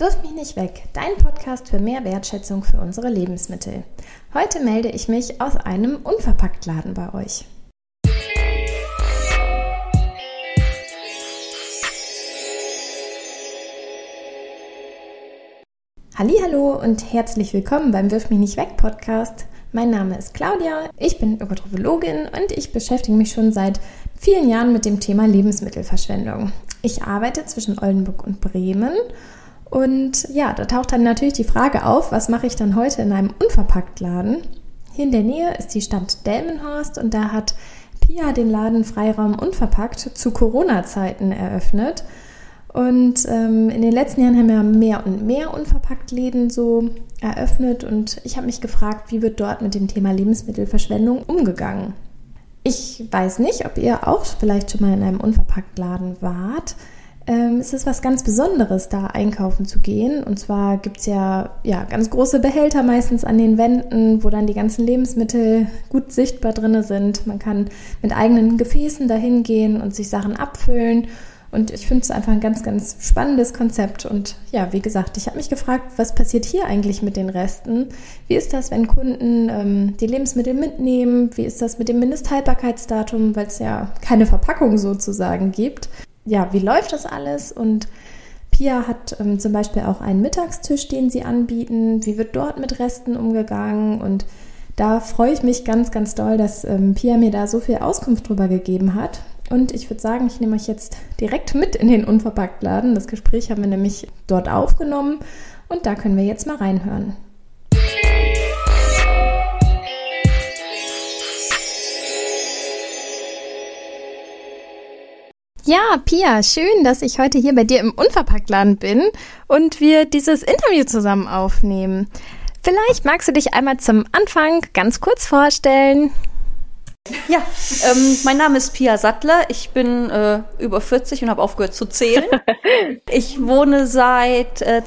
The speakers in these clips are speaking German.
Wirf mich nicht weg, dein Podcast für mehr Wertschätzung für unsere Lebensmittel. Heute melde ich mich aus einem Unverpacktladen bei euch. Hallo und herzlich willkommen beim Wirf mich nicht weg Podcast. Mein Name ist Claudia, ich bin Ökotrophologin und ich beschäftige mich schon seit vielen Jahren mit dem Thema Lebensmittelverschwendung. Ich arbeite zwischen Oldenburg und Bremen und ja, da taucht dann natürlich die Frage auf, was mache ich dann heute in einem Unverpacktladen? Hier in der Nähe ist die Stadt Delmenhorst und da hat Pia den Laden Freiraum Unverpackt zu Corona-Zeiten eröffnet. Und ähm, in den letzten Jahren haben wir mehr und mehr Unverpacktläden so eröffnet und ich habe mich gefragt, wie wird dort mit dem Thema Lebensmittelverschwendung umgegangen? Ich weiß nicht, ob ihr auch vielleicht schon mal in einem Unverpacktladen wart. Ähm, es ist was ganz Besonderes, da einkaufen zu gehen. Und zwar gibt es ja, ja ganz große Behälter meistens an den Wänden, wo dann die ganzen Lebensmittel gut sichtbar drin sind. Man kann mit eigenen Gefäßen dahin gehen und sich Sachen abfüllen. Und ich finde es einfach ein ganz, ganz spannendes Konzept. Und ja, wie gesagt, ich habe mich gefragt, was passiert hier eigentlich mit den Resten? Wie ist das, wenn Kunden ähm, die Lebensmittel mitnehmen? Wie ist das mit dem Mindesthaltbarkeitsdatum, weil es ja keine Verpackung sozusagen gibt? Ja, wie läuft das alles? Und Pia hat ähm, zum Beispiel auch einen Mittagstisch, den sie anbieten. Wie wird dort mit Resten umgegangen? Und da freue ich mich ganz, ganz doll, dass ähm, Pia mir da so viel Auskunft drüber gegeben hat. Und ich würde sagen, ich nehme euch jetzt direkt mit in den Unverpacktladen. Das Gespräch haben wir nämlich dort aufgenommen und da können wir jetzt mal reinhören. Ja, Pia, schön, dass ich heute hier bei dir im Unverpacktladen bin und wir dieses Interview zusammen aufnehmen. Vielleicht magst du dich einmal zum Anfang ganz kurz vorstellen. Ja, ähm, mein Name ist Pia Sattler. Ich bin äh, über 40 und habe aufgehört zu zählen. Ich wohne seit äh,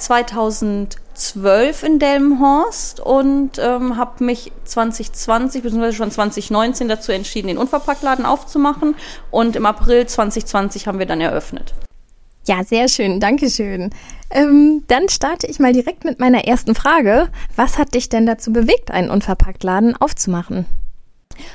2012 in Delmenhorst und ähm, habe mich 2020 bzw. schon 2019 dazu entschieden, den Unverpacktladen aufzumachen. Und im April 2020 haben wir dann eröffnet. Ja, sehr schön, Dankeschön. Ähm, dann starte ich mal direkt mit meiner ersten Frage. Was hat dich denn dazu bewegt, einen Unverpacktladen aufzumachen?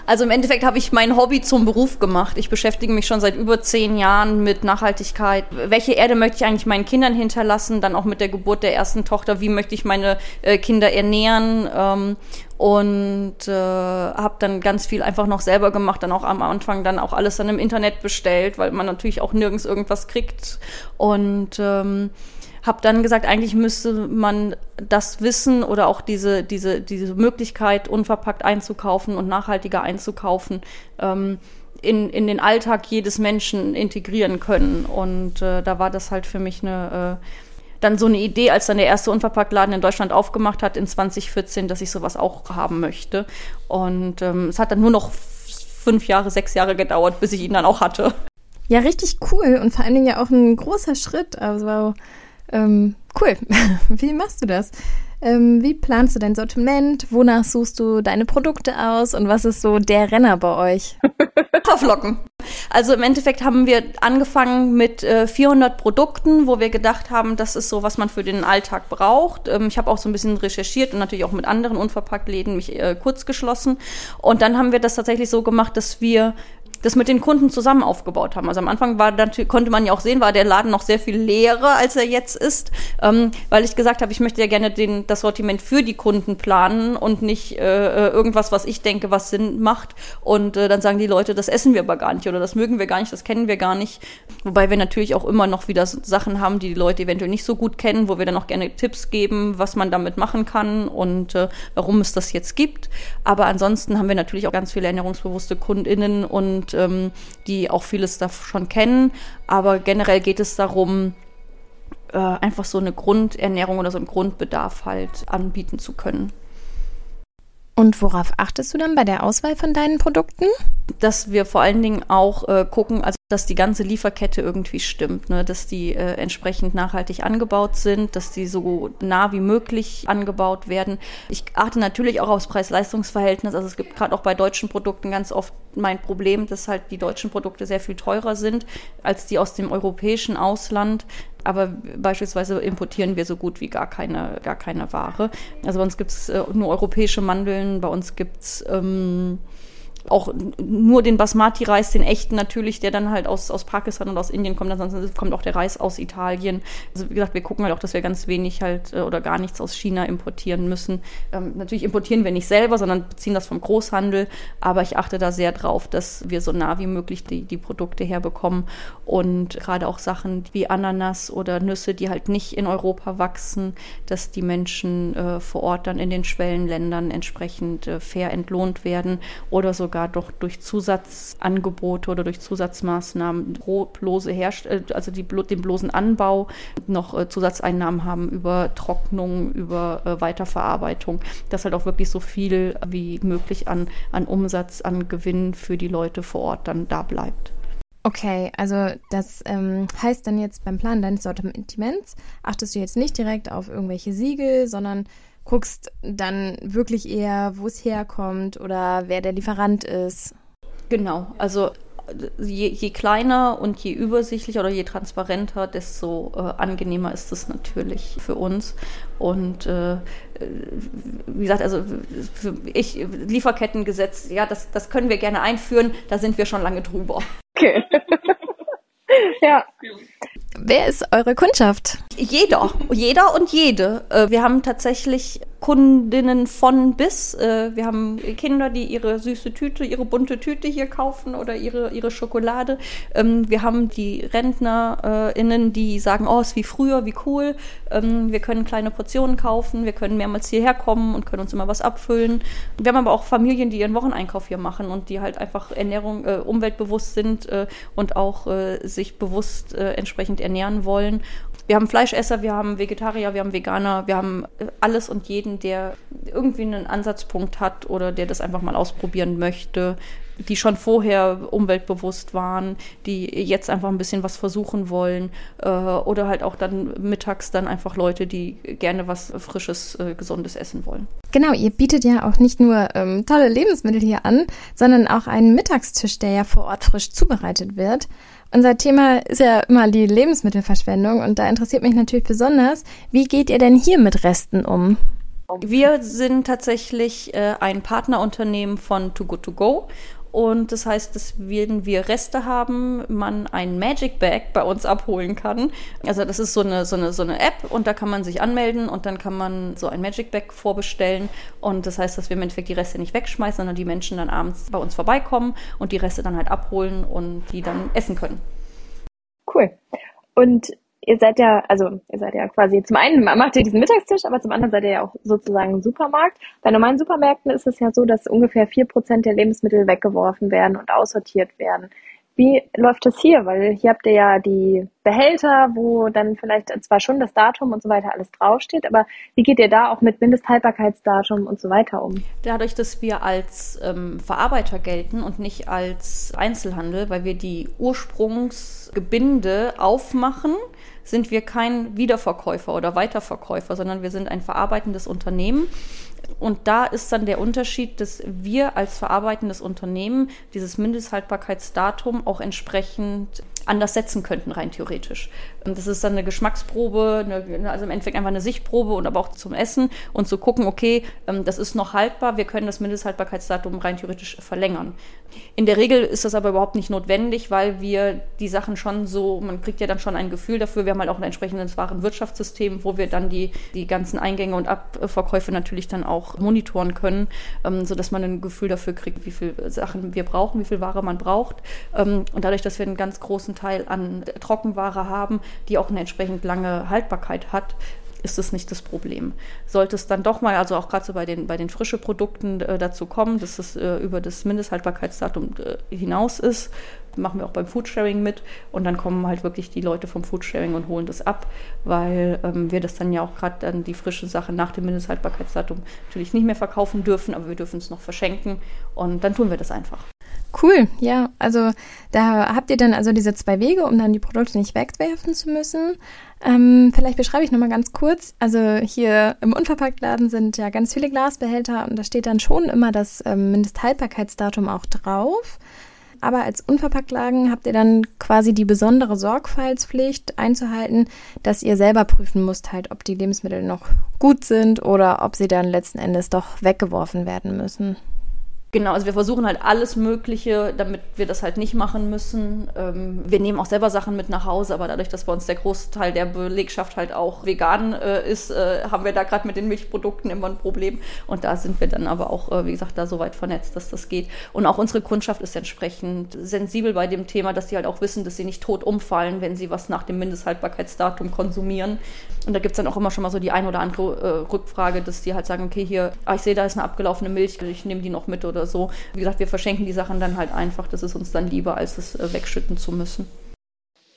Also im Endeffekt habe ich mein Hobby zum Beruf gemacht. Ich beschäftige mich schon seit über zehn Jahren mit Nachhaltigkeit. Welche Erde möchte ich eigentlich meinen Kindern hinterlassen? Dann auch mit der Geburt der ersten Tochter. Wie möchte ich meine äh, Kinder ernähren? Ähm, und äh, habe dann ganz viel einfach noch selber gemacht. Dann auch am Anfang dann auch alles dann im Internet bestellt, weil man natürlich auch nirgends irgendwas kriegt. Und ähm, habe dann gesagt, eigentlich müsste man das Wissen oder auch diese, diese, diese Möglichkeit, unverpackt einzukaufen und nachhaltiger einzukaufen, ähm, in, in den Alltag jedes Menschen integrieren können. Und äh, da war das halt für mich eine, äh, dann so eine Idee, als dann der erste Unverpacktladen in Deutschland aufgemacht hat in 2014, dass ich sowas auch haben möchte. Und ähm, es hat dann nur noch fünf Jahre, sechs Jahre gedauert, bis ich ihn dann auch hatte. Ja, richtig cool und vor allen Dingen ja auch ein großer Schritt. Also ähm, cool. Wie machst du das? Ähm, wie planst du dein Sortiment? Wonach suchst du deine Produkte aus? Und was ist so der Renner bei euch? Haferflocken. Also im Endeffekt haben wir angefangen mit äh, 400 Produkten, wo wir gedacht haben, das ist so, was man für den Alltag braucht. Ähm, ich habe auch so ein bisschen recherchiert und natürlich auch mit anderen Unverpacktläden mich äh, kurz geschlossen. Und dann haben wir das tatsächlich so gemacht, dass wir das mit den Kunden zusammen aufgebaut haben. Also am Anfang war natürlich, konnte man ja auch sehen, war der Laden noch sehr viel leerer, als er jetzt ist, ähm, weil ich gesagt habe, ich möchte ja gerne den, das Sortiment für die Kunden planen und nicht äh, äh, irgendwas, was ich denke, was Sinn macht. Und äh, dann sagen die Leute, das essen wir aber gar nicht oder das mögen wir gar nicht, das kennen wir gar nicht. Wobei wir natürlich auch immer noch wieder Sachen haben, die die Leute eventuell nicht so gut kennen, wo wir dann auch gerne Tipps geben, was man damit machen kann und äh, warum es das jetzt gibt. Aber ansonsten haben wir natürlich auch ganz viele ernährungsbewusste KundInnen und und ähm, die auch vieles da schon kennen. Aber generell geht es darum, äh, einfach so eine Grundernährung oder so einen Grundbedarf halt anbieten zu können. Und worauf achtest du dann bei der Auswahl von deinen Produkten? Dass wir vor allen Dingen auch äh, gucken, also dass die ganze Lieferkette irgendwie stimmt, ne? dass die äh, entsprechend nachhaltig angebaut sind, dass die so nah wie möglich angebaut werden. Ich achte natürlich auch aufs Preis-Leistungs-Verhältnis. Also es gibt gerade auch bei deutschen Produkten ganz oft mein Problem, dass halt die deutschen Produkte sehr viel teurer sind als die aus dem europäischen Ausland aber beispielsweise importieren wir so gut wie gar keine, gar keine Ware. Also bei uns gibt es äh, nur europäische Mandeln, bei uns gibt es ähm, auch nur den Basmati-Reis, den echten natürlich, der dann halt aus, aus Pakistan und aus Indien kommt. Ansonsten kommt auch der Reis aus Italien. Also wie gesagt, wir gucken halt auch, dass wir ganz wenig halt äh, oder gar nichts aus China importieren müssen. Ähm, natürlich importieren wir nicht selber, sondern beziehen das vom Großhandel. Aber ich achte da sehr drauf, dass wir so nah wie möglich die, die Produkte herbekommen. Und gerade auch Sachen wie Ananas oder Nüsse, die halt nicht in Europa wachsen, dass die Menschen äh, vor Ort dann in den Schwellenländern entsprechend äh, fair entlohnt werden oder sogar sogar doch durch Zusatzangebote oder durch Zusatzmaßnahmen bloße Herst äh, also die, den bloßen Anbau noch äh, Zusatzeinnahmen haben über Trocknung, über äh, Weiterverarbeitung, dass halt auch wirklich so viel wie möglich an, an Umsatz, an Gewinn für die Leute vor Ort dann da bleibt. Okay, also das ähm, heißt dann jetzt beim Plan deines Sortiments achtest du jetzt nicht direkt auf irgendwelche Siegel, sondern guckst dann wirklich eher, wo es herkommt oder wer der Lieferant ist. Genau, also je, je kleiner und je übersichtlicher oder je transparenter, desto äh, angenehmer ist es natürlich für uns. Und äh, wie gesagt, also ich, Lieferkettengesetz, ja, das, das können wir gerne einführen, da sind wir schon lange drüber. Okay. ja. Wer ist eure Kundschaft? Jeder, jeder und jede. Äh, wir haben tatsächlich Kundinnen von bis. Äh, wir haben Kinder, die ihre süße Tüte, ihre bunte Tüte hier kaufen oder ihre, ihre Schokolade. Ähm, wir haben die RentnerInnen, die sagen, oh, ist wie früher, wie cool. Ähm, wir können kleine Portionen kaufen, wir können mehrmals hierher kommen und können uns immer was abfüllen. Wir haben aber auch Familien, die ihren Wocheneinkauf hier machen und die halt einfach Ernährung, äh, umweltbewusst sind äh, und auch äh, sich bewusst entsprechend ernähren wollen. Wir haben Fleischesser, wir haben Vegetarier, wir haben Veganer, wir haben äh, alles und jeden, der irgendwie einen Ansatzpunkt hat oder der das einfach mal ausprobieren möchte, die schon vorher umweltbewusst waren, die jetzt einfach ein bisschen was versuchen wollen äh, oder halt auch dann mittags dann einfach Leute, die gerne was Frisches, äh, Gesundes essen wollen. Genau, ihr bietet ja auch nicht nur ähm, tolle Lebensmittel hier an, sondern auch einen Mittagstisch, der ja vor Ort frisch zubereitet wird. Unser Thema ist ja immer die Lebensmittelverschwendung und da interessiert mich natürlich besonders, wie geht ihr denn hier mit Resten um? Wir sind tatsächlich äh, ein Partnerunternehmen von Too Good To Go und das heißt, dass wenn wir Reste haben, man ein Magic Bag bei uns abholen kann. Also das ist so eine, so eine, so eine App und da kann man sich anmelden und dann kann man so ein Magic Bag vorbestellen. Und das heißt, dass wir im Endeffekt die Reste nicht wegschmeißen, sondern die Menschen dann abends bei uns vorbeikommen und die Reste dann halt abholen und die dann essen können. Cool. Und ihr seid ja, also ihr seid ja quasi, zum einen macht ihr diesen Mittagstisch, aber zum anderen seid ihr ja auch sozusagen ein Supermarkt. Bei normalen Supermärkten ist es ja so, dass ungefähr vier Prozent der Lebensmittel weggeworfen werden und aussortiert werden. Wie läuft das hier? Weil hier habt ihr ja die Behälter, wo dann vielleicht zwar schon das Datum und so weiter alles draufsteht, aber wie geht ihr da auch mit Mindesthaltbarkeitsdatum und so weiter um? Dadurch, dass wir als ähm, Verarbeiter gelten und nicht als Einzelhandel, weil wir die Ursprungsgebinde aufmachen, sind wir kein Wiederverkäufer oder Weiterverkäufer, sondern wir sind ein verarbeitendes Unternehmen. Und da ist dann der Unterschied, dass wir als verarbeitendes Unternehmen dieses Mindesthaltbarkeitsdatum auch entsprechend anders setzen könnten, rein theoretisch. Das ist dann eine Geschmacksprobe, eine, also im Endeffekt einfach eine Sichtprobe und aber auch zum Essen und zu gucken, okay, ähm, das ist noch haltbar, wir können das Mindesthaltbarkeitsdatum rein theoretisch verlängern. In der Regel ist das aber überhaupt nicht notwendig, weil wir die Sachen schon so, man kriegt ja dann schon ein Gefühl dafür, wir haben halt auch ein entsprechendes Warenwirtschaftssystem, wo wir dann die, die ganzen Eingänge und Abverkäufe natürlich dann auch monitoren können, ähm, sodass man ein Gefühl dafür kriegt, wie viele Sachen wir brauchen, wie viel Ware man braucht. Ähm, und dadurch, dass wir einen ganz großen Teil an Trockenware haben, die auch eine entsprechend lange Haltbarkeit hat, ist es nicht das Problem. Sollte es dann doch mal, also auch gerade so bei den, bei den frischen Produkten äh, dazu kommen, dass es äh, über das Mindesthaltbarkeitsdatum äh, hinaus ist, machen wir auch beim Foodsharing mit und dann kommen halt wirklich die Leute vom Foodsharing und holen das ab, weil ähm, wir das dann ja auch gerade dann die frische Sache nach dem Mindesthaltbarkeitsdatum natürlich nicht mehr verkaufen dürfen, aber wir dürfen es noch verschenken und dann tun wir das einfach. Cool, ja. Also da habt ihr dann also diese zwei Wege, um dann die Produkte nicht wegwerfen zu müssen. Ähm, vielleicht beschreibe ich nochmal ganz kurz. Also hier im Unverpacktladen sind ja ganz viele Glasbehälter und da steht dann schon immer das ähm, Mindesthaltbarkeitsdatum auch drauf. Aber als Unverpacktladen habt ihr dann quasi die besondere Sorgfaltspflicht einzuhalten, dass ihr selber prüfen müsst, halt, ob die Lebensmittel noch gut sind oder ob sie dann letzten Endes doch weggeworfen werden müssen. Genau, also wir versuchen halt alles Mögliche, damit wir das halt nicht machen müssen. Ähm, wir nehmen auch selber Sachen mit nach Hause, aber dadurch, dass bei uns der Großteil der Belegschaft halt auch vegan äh, ist, äh, haben wir da gerade mit den Milchprodukten immer ein Problem. Und da sind wir dann aber auch, äh, wie gesagt, da so weit vernetzt, dass das geht. Und auch unsere Kundschaft ist entsprechend sensibel bei dem Thema, dass sie halt auch wissen, dass sie nicht tot umfallen, wenn sie was nach dem Mindesthaltbarkeitsdatum konsumieren. Und da gibt es dann auch immer schon mal so die ein oder andere äh, Rückfrage, dass die halt sagen, okay, hier, ah, ich sehe, da ist eine abgelaufene Milch, ich nehme die noch mit oder so. Wie gesagt, wir verschenken die Sachen dann halt einfach. Das ist uns dann lieber, als es äh, wegschütten zu müssen.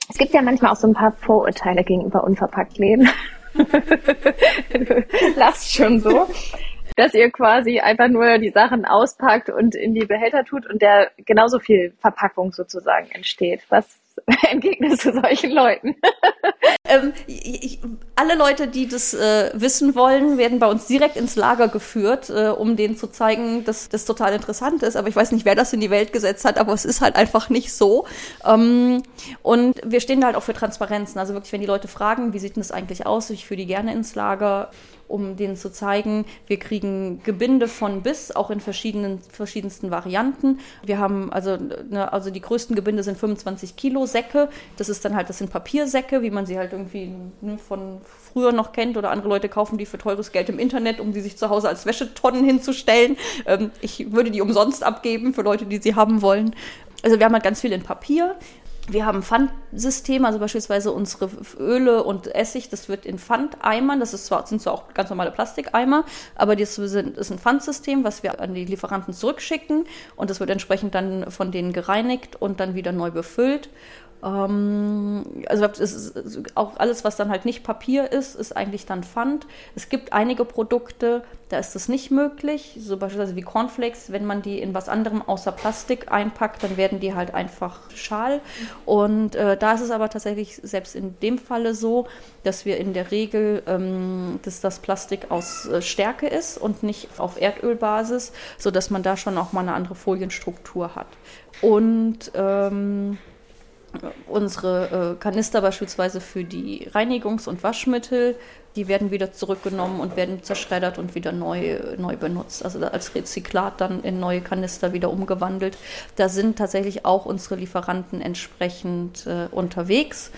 Es gibt ja manchmal auch so ein paar Vorurteile gegenüber unverpackt leben. Lasst schon so. Dass ihr quasi einfach nur die Sachen auspackt und in die Behälter tut und der genauso viel Verpackung sozusagen entsteht. Was entgegnest du solchen Leuten? Ähm, ich, alle Leute, die das äh, wissen wollen, werden bei uns direkt ins Lager geführt, äh, um denen zu zeigen, dass das total interessant ist. Aber ich weiß nicht, wer das in die Welt gesetzt hat, aber es ist halt einfach nicht so. Ähm, und wir stehen da halt auch für Transparenzen. Also wirklich, wenn die Leute fragen, wie sieht denn das eigentlich aus, ich führe die gerne ins Lager um denen zu zeigen, wir kriegen Gebinde von bis, auch in verschiedenen, verschiedensten Varianten. Wir haben also, ne, also die größten Gebinde sind 25 Kilo Säcke. Das ist dann halt, das sind Papiersäcke, wie man sie halt irgendwie ne, von früher noch kennt oder andere Leute kaufen die für teures Geld im Internet, um sie sich zu Hause als Wäschetonnen hinzustellen. Ähm, ich würde die umsonst abgeben für Leute, die sie haben wollen. Also wir haben halt ganz viel in Papier. Wir haben Pfandsysteme, also beispielsweise unsere Öle und Essig, das wird in Pfandeimern, das ist zwar, sind zwar auch ganz normale Plastikeimer, aber das ist ein Pfandsystem, was wir an die Lieferanten zurückschicken und das wird entsprechend dann von denen gereinigt und dann wieder neu befüllt. Ähm, also auch alles, was dann halt nicht Papier ist, ist eigentlich dann Pfand. Es gibt einige Produkte, da ist das nicht möglich, so beispielsweise wie Cornflakes, wenn man die in was anderem außer Plastik einpackt, dann werden die halt einfach schal. Und äh, da ist es aber tatsächlich selbst in dem Falle so, dass wir in der Regel, ähm, dass das Plastik aus äh, Stärke ist und nicht auf Erdölbasis, sodass man da schon auch mal eine andere Folienstruktur hat. Und ähm, unsere äh, Kanister beispielsweise für die Reinigungs- und Waschmittel, die werden wieder zurückgenommen und werden zerschreddert und wieder neu, neu benutzt. Also als Rezyklat dann in neue Kanister wieder umgewandelt. Da sind tatsächlich auch unsere Lieferanten entsprechend äh, unterwegs.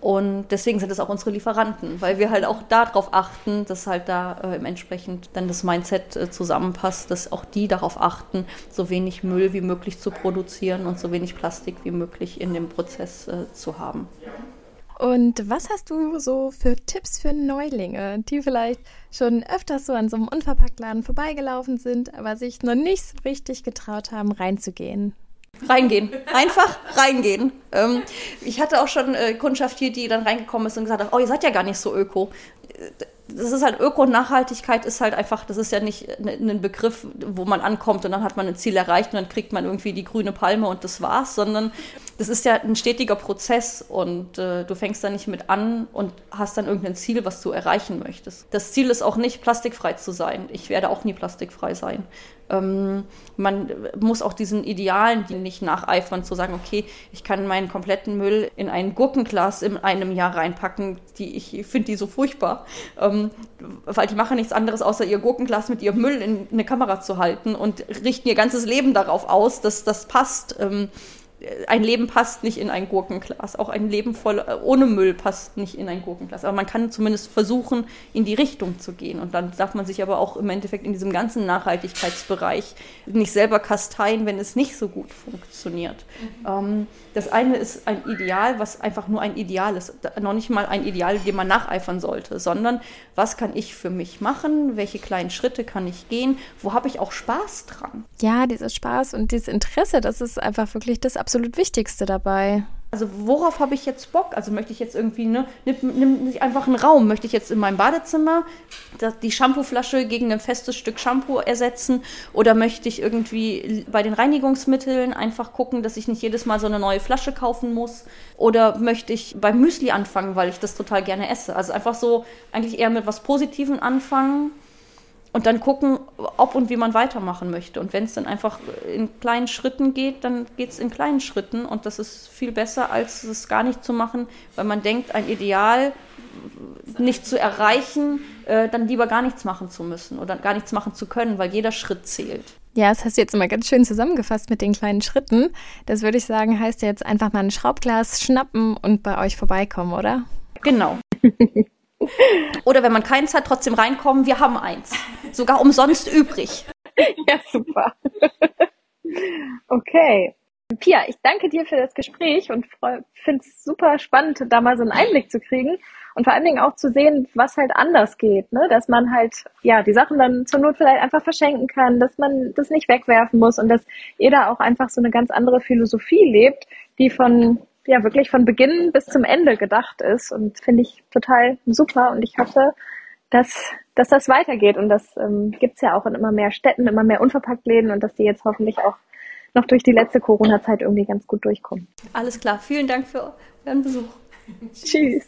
Und deswegen sind es auch unsere Lieferanten, weil wir halt auch darauf achten, dass halt da äh, entsprechend dann das Mindset äh, zusammenpasst, dass auch die darauf achten, so wenig Müll wie möglich zu produzieren und so wenig Plastik wie möglich in dem Prozess äh, zu haben. Und was hast du so für Tipps für Neulinge, die vielleicht schon öfters so an so einem Unverpacktladen vorbeigelaufen sind, aber sich noch nicht so richtig getraut haben, reinzugehen? Reingehen. Einfach reingehen. Ähm, ich hatte auch schon äh, Kundschaft hier, die dann reingekommen ist und gesagt hat, oh, ihr seid ja gar nicht so öko. Das ist halt Öko und Nachhaltigkeit ist halt einfach, das ist ja nicht ein Begriff, wo man ankommt und dann hat man ein Ziel erreicht und dann kriegt man irgendwie die grüne Palme und das war's, sondern das ist ja ein stetiger Prozess und äh, du fängst da nicht mit an und hast dann irgendein Ziel, was du erreichen möchtest. Das Ziel ist auch nicht, plastikfrei zu sein. Ich werde auch nie plastikfrei sein. Ähm, man muss auch diesen Idealen die nicht nacheifern, zu sagen, okay, ich kann meinen kompletten Müll in ein Gurkenglas in einem Jahr reinpacken, die ich finde die so furchtbar, ähm, weil die machen nichts anderes, außer ihr Gurkenglas mit ihrem Müll in eine Kamera zu halten und richten ihr ganzes Leben darauf aus, dass das passt. Ähm, ein Leben passt nicht in ein Gurkenglas. Auch ein Leben voll ohne Müll passt nicht in ein Gurkenglas. Aber man kann zumindest versuchen, in die Richtung zu gehen. Und dann darf man sich aber auch im Endeffekt in diesem ganzen Nachhaltigkeitsbereich nicht selber kasteien, wenn es nicht so gut funktioniert. Mhm. Ähm, das eine ist ein Ideal, was einfach nur ein Ideal ist. Noch nicht mal ein Ideal, dem man nacheifern sollte, sondern was kann ich für mich machen? Welche kleinen Schritte kann ich gehen? Wo habe ich auch Spaß dran? Ja, dieses Spaß und dieses Interesse, das ist einfach wirklich das absolut Wichtigste dabei. Also worauf habe ich jetzt Bock? Also möchte ich jetzt irgendwie, ne, nimm, nicht einfach einen Raum. Möchte ich jetzt in meinem Badezimmer die Shampooflasche gegen ein festes Stück Shampoo ersetzen? Oder möchte ich irgendwie bei den Reinigungsmitteln einfach gucken, dass ich nicht jedes Mal so eine neue Flasche kaufen muss? Oder möchte ich beim Müsli anfangen, weil ich das total gerne esse? Also einfach so eigentlich eher mit was Positivem anfangen und dann gucken, ob und wie man weitermachen möchte. Und wenn es dann einfach in kleinen Schritten geht, dann geht es in kleinen Schritten. Und das ist viel besser, als es gar nicht zu machen, weil man denkt, ein Ideal nicht zu erreichen, äh, dann lieber gar nichts machen zu müssen oder gar nichts machen zu können, weil jeder Schritt zählt. Ja, das hast du jetzt immer ganz schön zusammengefasst mit den kleinen Schritten. Das würde ich sagen, heißt jetzt einfach mal ein Schraubglas schnappen und bei euch vorbeikommen, oder? Genau. Oder wenn man keins hat, trotzdem reinkommen, wir haben eins. Sogar umsonst übrig. Ja, super. Okay. Pia, ich danke dir für das Gespräch und finde es super spannend, da mal so einen Einblick zu kriegen und vor allen Dingen auch zu sehen, was halt anders geht, ne? dass man halt ja die Sachen dann zur Not vielleicht einfach verschenken kann, dass man das nicht wegwerfen muss und dass jeder auch einfach so eine ganz andere Philosophie lebt, die von ja wirklich von Beginn bis zum Ende gedacht ist und finde ich total super und ich hoffe, dass, dass das weitergeht und das ähm, gibt ja auch in immer mehr Städten, immer mehr Unverpacktläden und dass die jetzt hoffentlich auch noch durch die letzte Corona-Zeit irgendwie ganz gut durchkommen. Alles klar, vielen Dank für euren Besuch. Tschüss.